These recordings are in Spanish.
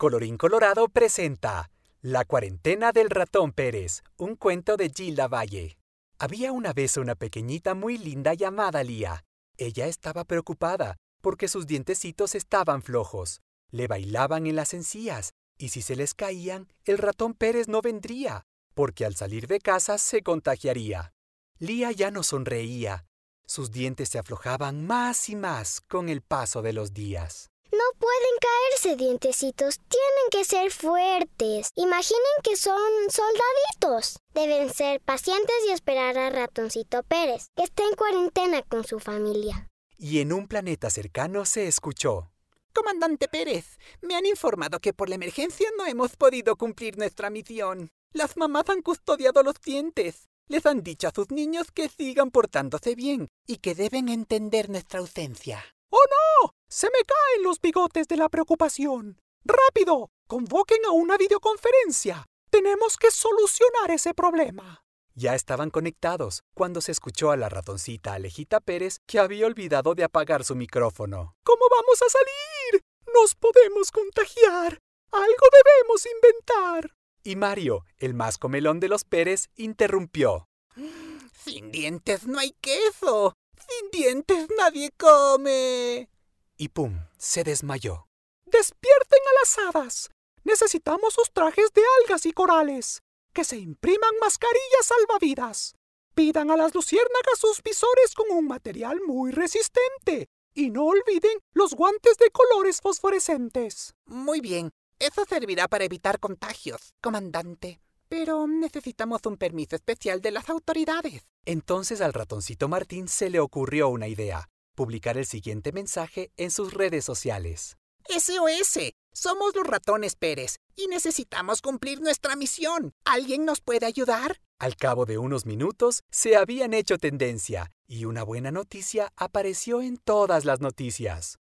Colorín Colorado presenta La cuarentena del ratón Pérez, un cuento de Gilda Valle. Había una vez una pequeñita muy linda llamada Lía. Ella estaba preocupada porque sus dientecitos estaban flojos. Le bailaban en las encías y si se les caían, el ratón Pérez no vendría, porque al salir de casa se contagiaría. Lía ya no sonreía. Sus dientes se aflojaban más y más con el paso de los días. No pueden caerse, dientecitos. Tienen que ser fuertes. Imaginen que son soldaditos. Deben ser pacientes y esperar a Ratoncito Pérez, que está en cuarentena con su familia. Y en un planeta cercano se escuchó. Comandante Pérez, me han informado que por la emergencia no hemos podido cumplir nuestra misión. Las mamás han custodiado los dientes. Les han dicho a sus niños que sigan portándose bien y que deben entender nuestra ausencia. ¡Oh no! Se me caen los bigotes de la preocupación. ¡Rápido! Convoquen a una videoconferencia. Tenemos que solucionar ese problema. Ya estaban conectados cuando se escuchó a la ratoncita Alejita Pérez que había olvidado de apagar su micrófono. ¿Cómo vamos a salir? Nos podemos contagiar. Algo debemos inventar. Y Mario, el más comelón de los Pérez, interrumpió. Sin dientes no hay queso. Sin dientes nadie come. Y pum, se desmayó. Despierten a las hadas. Necesitamos sus trajes de algas y corales. Que se impriman mascarillas salvavidas. Pidan a las luciérnagas sus visores con un material muy resistente. Y no olviden los guantes de colores fosforescentes. Muy bien, eso servirá para evitar contagios, comandante. Pero necesitamos un permiso especial de las autoridades. Entonces al ratoncito Martín se le ocurrió una idea, publicar el siguiente mensaje en sus redes sociales. SOS, somos los ratones Pérez y necesitamos cumplir nuestra misión. ¿Alguien nos puede ayudar? Al cabo de unos minutos se habían hecho tendencia y una buena noticia apareció en todas las noticias.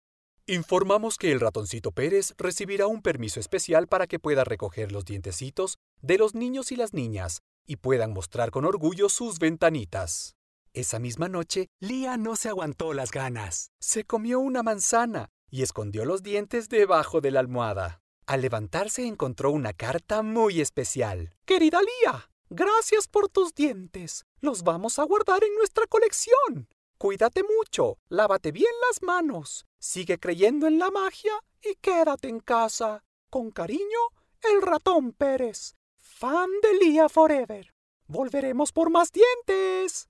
Informamos que el ratoncito Pérez recibirá un permiso especial para que pueda recoger los dientecitos de los niños y las niñas y puedan mostrar con orgullo sus ventanitas. Esa misma noche, Lía no se aguantó las ganas. Se comió una manzana y escondió los dientes debajo de la almohada. Al levantarse encontró una carta muy especial. Querida Lía, gracias por tus dientes. Los vamos a guardar en nuestra colección. Cuídate mucho, lávate bien las manos, sigue creyendo en la magia y quédate en casa. Con cariño, el ratón Pérez, fan de Lía Forever. Volveremos por más dientes.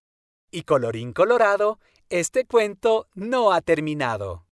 Y colorín colorado, este cuento no ha terminado.